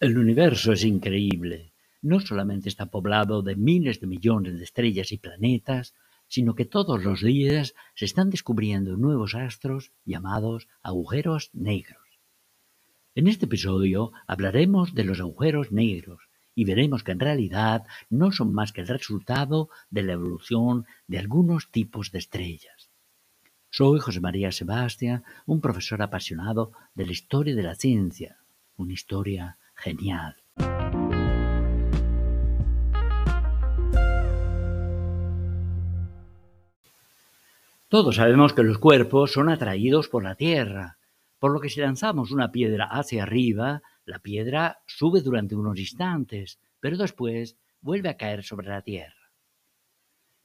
El universo es increíble. No solamente está poblado de miles de millones de estrellas y planetas, sino que todos los días se están descubriendo nuevos astros llamados agujeros negros. En este episodio hablaremos de los agujeros negros y veremos que en realidad no son más que el resultado de la evolución de algunos tipos de estrellas. Soy José María Sebastián, un profesor apasionado de la historia de la ciencia, una historia genial. Todos sabemos que los cuerpos son atraídos por la Tierra, por lo que si lanzamos una piedra hacia arriba, la piedra sube durante unos instantes, pero después vuelve a caer sobre la Tierra.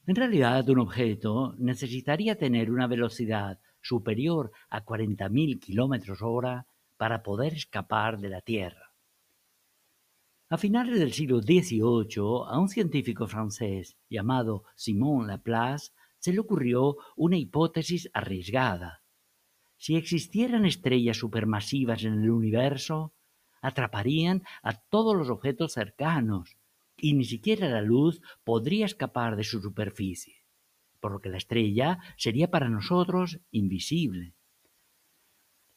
En realidad, un objeto necesitaría tener una velocidad superior a 40.000 kilómetros hora para poder escapar de la Tierra. A finales del siglo XVIII, a un científico francés llamado Simon Laplace se le ocurrió una hipótesis arriesgada. Si existieran estrellas supermasivas en el universo, atraparían a todos los objetos cercanos y ni siquiera la luz podría escapar de su superficie, por lo que la estrella sería para nosotros invisible.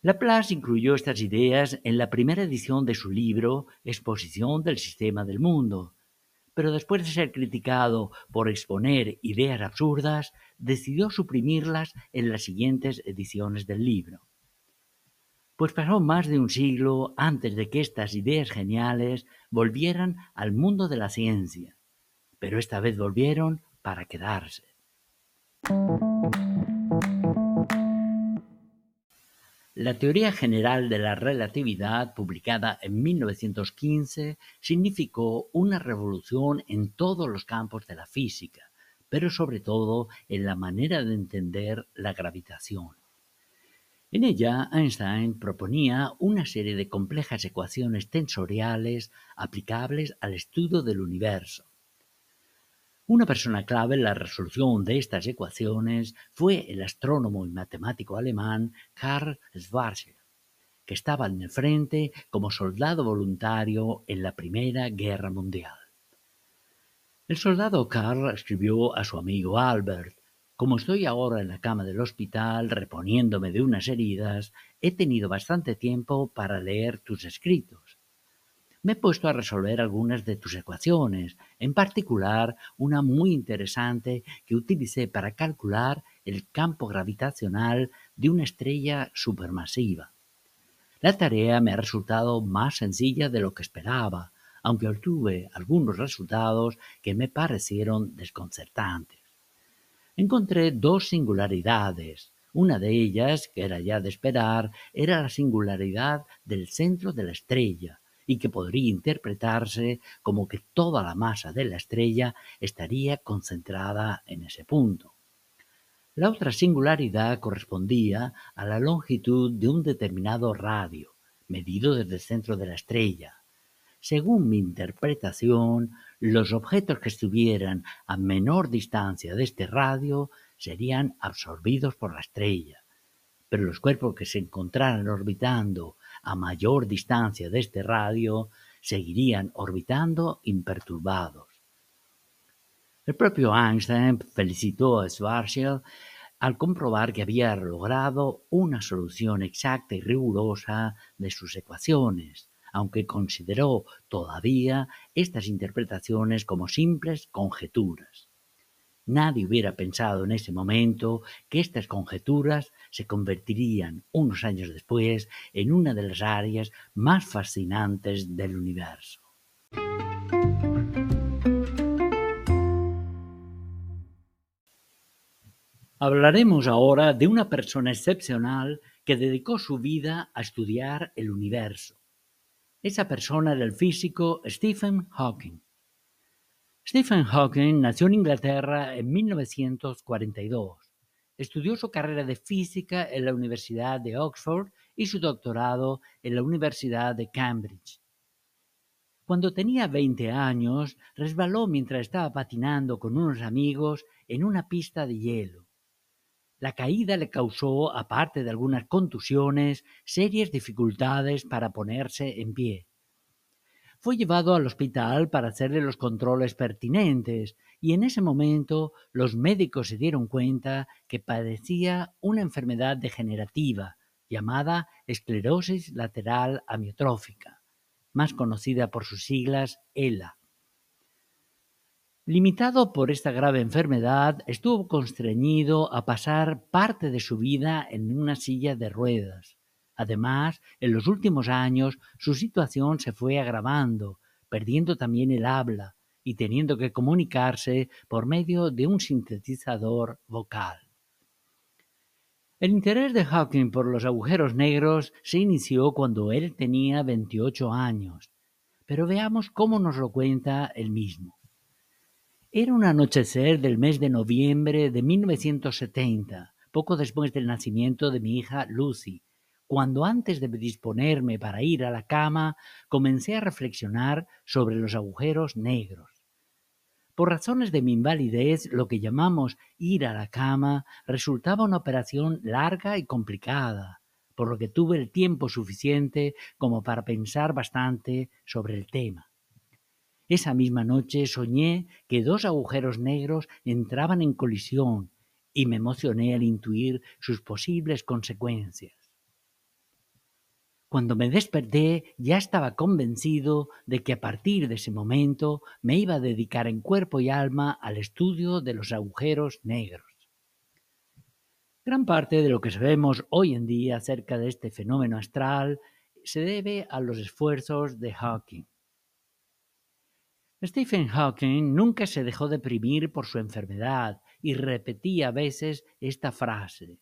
Laplace incluyó estas ideas en la primera edición de su libro Exposición del Sistema del Mundo, pero después de ser criticado por exponer ideas absurdas, decidió suprimirlas en las siguientes ediciones del libro. Pues pasó más de un siglo antes de que estas ideas geniales volvieran al mundo de la ciencia, pero esta vez volvieron para quedarse. La teoría general de la relatividad, publicada en 1915, significó una revolución en todos los campos de la física, pero sobre todo en la manera de entender la gravitación. En ella, Einstein proponía una serie de complejas ecuaciones tensoriales aplicables al estudio del universo. Una persona clave en la resolución de estas ecuaciones fue el astrónomo y matemático alemán Karl Schwarzschild, que estaba en el frente como soldado voluntario en la Primera Guerra Mundial. El soldado Karl escribió a su amigo Albert como estoy ahora en la cama del hospital reponiéndome de unas heridas, he tenido bastante tiempo para leer tus escritos. Me he puesto a resolver algunas de tus ecuaciones, en particular una muy interesante que utilicé para calcular el campo gravitacional de una estrella supermasiva. La tarea me ha resultado más sencilla de lo que esperaba, aunque obtuve algunos resultados que me parecieron desconcertantes encontré dos singularidades. Una de ellas, que era ya de esperar, era la singularidad del centro de la estrella, y que podría interpretarse como que toda la masa de la estrella estaría concentrada en ese punto. La otra singularidad correspondía a la longitud de un determinado radio, medido desde el centro de la estrella. Según mi interpretación, los objetos que estuvieran a menor distancia de este radio serían absorbidos por la estrella, pero los cuerpos que se encontraran orbitando a mayor distancia de este radio seguirían orbitando imperturbados. El propio Einstein felicitó a Schwarzschild al comprobar que había logrado una solución exacta y rigurosa de sus ecuaciones, aunque consideró todavía estas interpretaciones como simples conjeturas. Nadie hubiera pensado en ese momento que estas conjeturas se convertirían unos años después en una de las áreas más fascinantes del universo. Hablaremos ahora de una persona excepcional que dedicó su vida a estudiar el universo esa persona era el físico Stephen Hawking. Stephen Hawking nació en Inglaterra en 1942. Estudió su carrera de física en la Universidad de Oxford y su doctorado en la Universidad de Cambridge. Cuando tenía 20 años, resbaló mientras estaba patinando con unos amigos en una pista de hielo. La caída le causó, aparte de algunas contusiones, serias dificultades para ponerse en pie. Fue llevado al hospital para hacerle los controles pertinentes y en ese momento los médicos se dieron cuenta que padecía una enfermedad degenerativa llamada esclerosis lateral amiotrófica, más conocida por sus siglas ELA. Limitado por esta grave enfermedad, estuvo constreñido a pasar parte de su vida en una silla de ruedas. Además, en los últimos años su situación se fue agravando, perdiendo también el habla y teniendo que comunicarse por medio de un sintetizador vocal. El interés de Hawking por los agujeros negros se inició cuando él tenía 28 años, pero veamos cómo nos lo cuenta él mismo. Era un anochecer del mes de noviembre de 1970, poco después del nacimiento de mi hija Lucy, cuando antes de disponerme para ir a la cama comencé a reflexionar sobre los agujeros negros. Por razones de mi invalidez, lo que llamamos ir a la cama resultaba una operación larga y complicada, por lo que tuve el tiempo suficiente como para pensar bastante sobre el tema. Esa misma noche soñé que dos agujeros negros entraban en colisión y me emocioné al intuir sus posibles consecuencias. Cuando me desperté ya estaba convencido de que a partir de ese momento me iba a dedicar en cuerpo y alma al estudio de los agujeros negros. Gran parte de lo que sabemos hoy en día acerca de este fenómeno astral se debe a los esfuerzos de Hawking. Stephen Hawking nunca se dejó deprimir por su enfermedad y repetía a veces esta frase.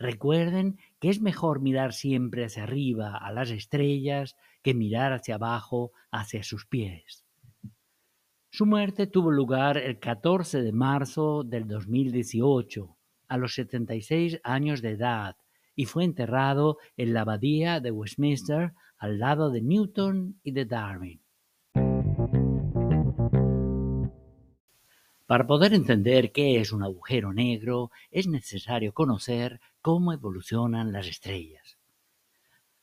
Recuerden que es mejor mirar siempre hacia arriba a las estrellas que mirar hacia abajo hacia sus pies. Su muerte tuvo lugar el 14 de marzo del 2018, a los 76 años de edad, y fue enterrado en la abadía de Westminster al lado de Newton y de Darwin. Para poder entender qué es un agujero negro, es necesario conocer cómo evolucionan las estrellas.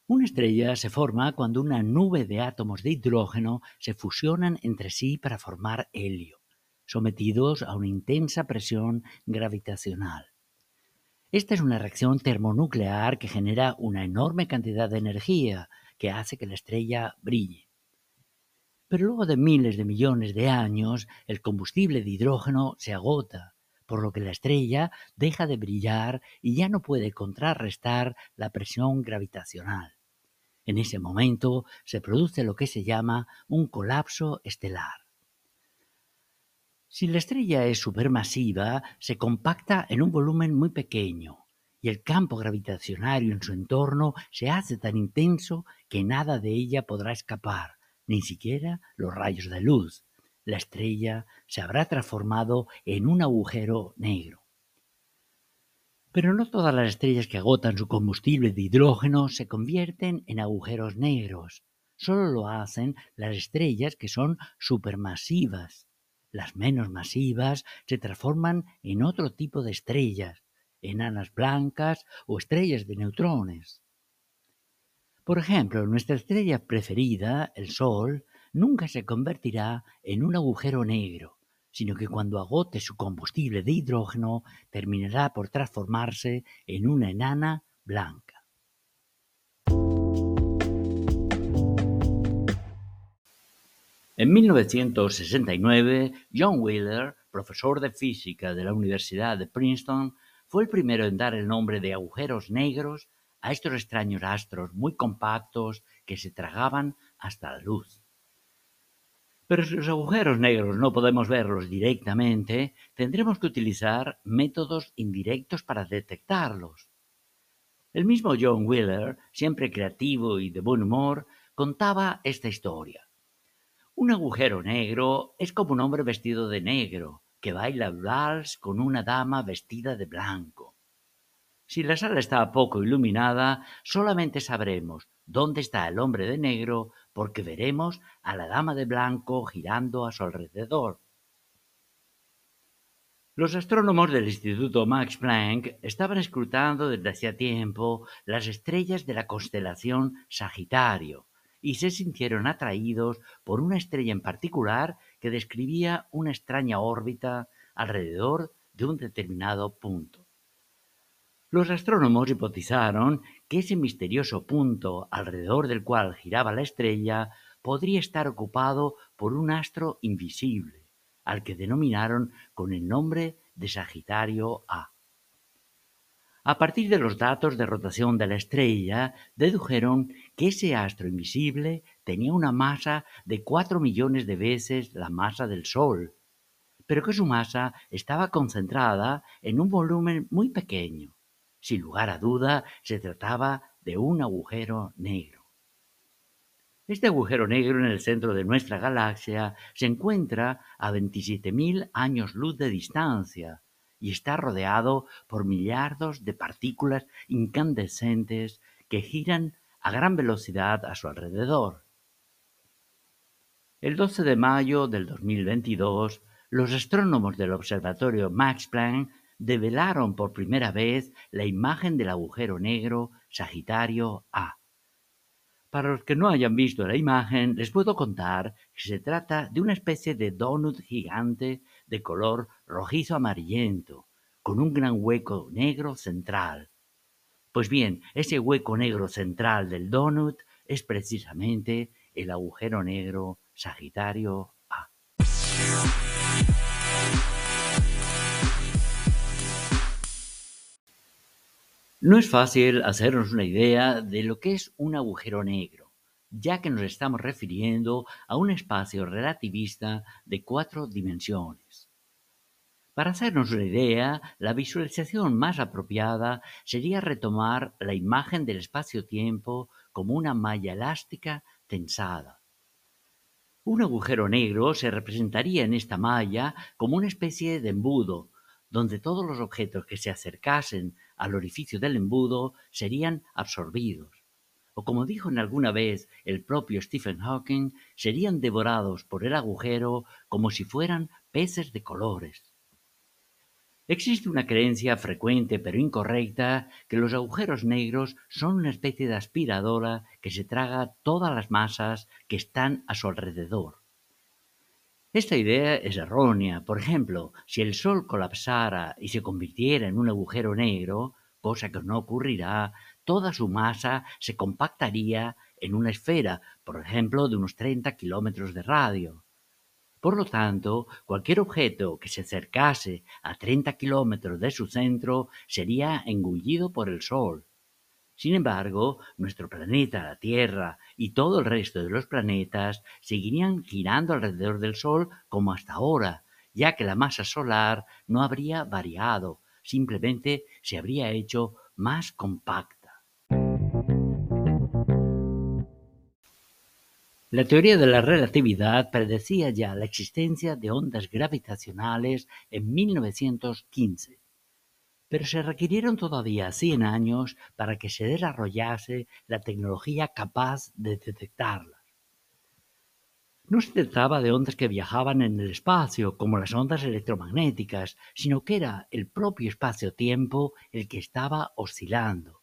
Una estrella se forma cuando una nube de átomos de hidrógeno se fusionan entre sí para formar helio, sometidos a una intensa presión gravitacional. Esta es una reacción termonuclear que genera una enorme cantidad de energía que hace que la estrella brille. Pero luego de miles de millones de años, el combustible de hidrógeno se agota, por lo que la estrella deja de brillar y ya no puede contrarrestar la presión gravitacional. En ese momento se produce lo que se llama un colapso estelar. Si la estrella es supermasiva, se compacta en un volumen muy pequeño y el campo gravitacionario en su entorno se hace tan intenso que nada de ella podrá escapar ni siquiera los rayos de luz. La estrella se habrá transformado en un agujero negro. Pero no todas las estrellas que agotan su combustible de hidrógeno se convierten en agujeros negros. Solo lo hacen las estrellas que son supermasivas. Las menos masivas se transforman en otro tipo de estrellas, enanas blancas o estrellas de neutrones. Por ejemplo, nuestra estrella preferida, el Sol, nunca se convertirá en un agujero negro, sino que cuando agote su combustible de hidrógeno terminará por transformarse en una enana blanca. En 1969, John Wheeler, profesor de física de la Universidad de Princeton, fue el primero en dar el nombre de agujeros negros a estos extraños astros muy compactos que se tragaban hasta la luz. Pero si los agujeros negros no podemos verlos directamente, tendremos que utilizar métodos indirectos para detectarlos. El mismo John Wheeler, siempre creativo y de buen humor, contaba esta historia. Un agujero negro es como un hombre vestido de negro, que baila vals con una dama vestida de blanco. Si la sala está poco iluminada, solamente sabremos dónde está el hombre de negro porque veremos a la dama de blanco girando a su alrededor. Los astrónomos del Instituto Max Planck estaban escrutando desde hacía tiempo las estrellas de la constelación Sagitario y se sintieron atraídos por una estrella en particular que describía una extraña órbita alrededor de un determinado punto. Los astrónomos hipotizaron que ese misterioso punto alrededor del cual giraba la estrella podría estar ocupado por un astro invisible, al que denominaron con el nombre de Sagitario A. A partir de los datos de rotación de la estrella, dedujeron que ese astro invisible tenía una masa de cuatro millones de veces la masa del Sol, pero que su masa estaba concentrada en un volumen muy pequeño. Sin lugar a duda, se trataba de un agujero negro. Este agujero negro en el centro de nuestra galaxia se encuentra a 27.000 años luz de distancia y está rodeado por millardos de partículas incandescentes que giran a gran velocidad a su alrededor. El 12 de mayo del 2022, los astrónomos del observatorio Max Planck develaron por primera vez la imagen del agujero negro Sagitario A. Para los que no hayan visto la imagen, les puedo contar que se trata de una especie de donut gigante de color rojizo amarillento, con un gran hueco negro central. Pues bien, ese hueco negro central del donut es precisamente el agujero negro Sagitario A. No es fácil hacernos una idea de lo que es un agujero negro, ya que nos estamos refiriendo a un espacio relativista de cuatro dimensiones. Para hacernos una idea, la visualización más apropiada sería retomar la imagen del espacio-tiempo como una malla elástica tensada. Un agujero negro se representaría en esta malla como una especie de embudo, donde todos los objetos que se acercasen al orificio del embudo serían absorbidos. O como dijo en alguna vez el propio Stephen Hawking, serían devorados por el agujero como si fueran peces de colores. Existe una creencia frecuente pero incorrecta que los agujeros negros son una especie de aspiradora que se traga todas las masas que están a su alrededor. Esta idea es errónea. Por ejemplo, si el Sol colapsara y se convirtiera en un agujero negro, cosa que no ocurrirá, toda su masa se compactaría en una esfera, por ejemplo, de unos 30 kilómetros de radio. Por lo tanto, cualquier objeto que se acercase a 30 kilómetros de su centro sería engullido por el Sol. Sin embargo, nuestro planeta, la Tierra, y todo el resto de los planetas seguirían girando alrededor del Sol como hasta ahora, ya que la masa solar no habría variado, simplemente se habría hecho más compacta. La teoría de la relatividad predecía ya la existencia de ondas gravitacionales en 1915 pero se requirieron todavía 100 años para que se desarrollase la tecnología capaz de detectarlas. No se trataba de ondas que viajaban en el espacio, como las ondas electromagnéticas, sino que era el propio espacio-tiempo el que estaba oscilando.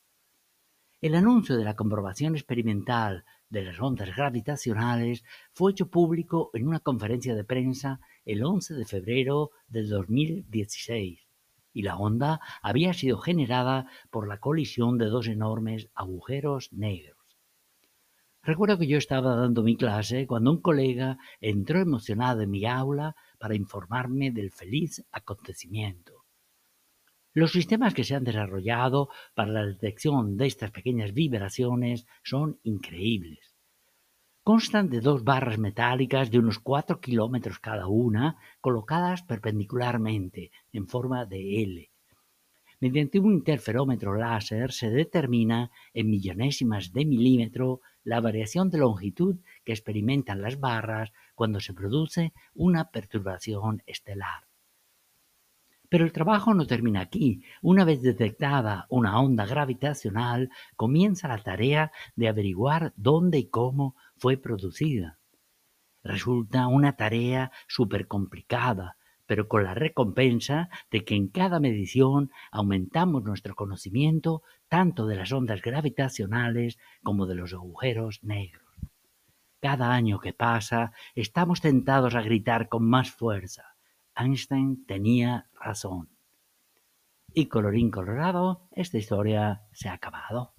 El anuncio de la comprobación experimental de las ondas gravitacionales fue hecho público en una conferencia de prensa el 11 de febrero de 2016 y la onda había sido generada por la colisión de dos enormes agujeros negros. Recuerdo que yo estaba dando mi clase cuando un colega entró emocionado en mi aula para informarme del feliz acontecimiento. Los sistemas que se han desarrollado para la detección de estas pequeñas vibraciones son increíbles. Constan de dos barras metálicas de unos 4 kilómetros cada una, colocadas perpendicularmente, en forma de L. Mediante un interferómetro láser se determina en millonésimas de milímetro la variación de longitud que experimentan las barras cuando se produce una perturbación estelar. Pero el trabajo no termina aquí. Una vez detectada una onda gravitacional, comienza la tarea de averiguar dónde y cómo fue producida. Resulta una tarea súper complicada, pero con la recompensa de que en cada medición aumentamos nuestro conocimiento tanto de las ondas gravitacionales como de los agujeros negros. Cada año que pasa, estamos tentados a gritar con más fuerza. Einstein tenía razón. Y colorín colorado, esta historia se ha acabado.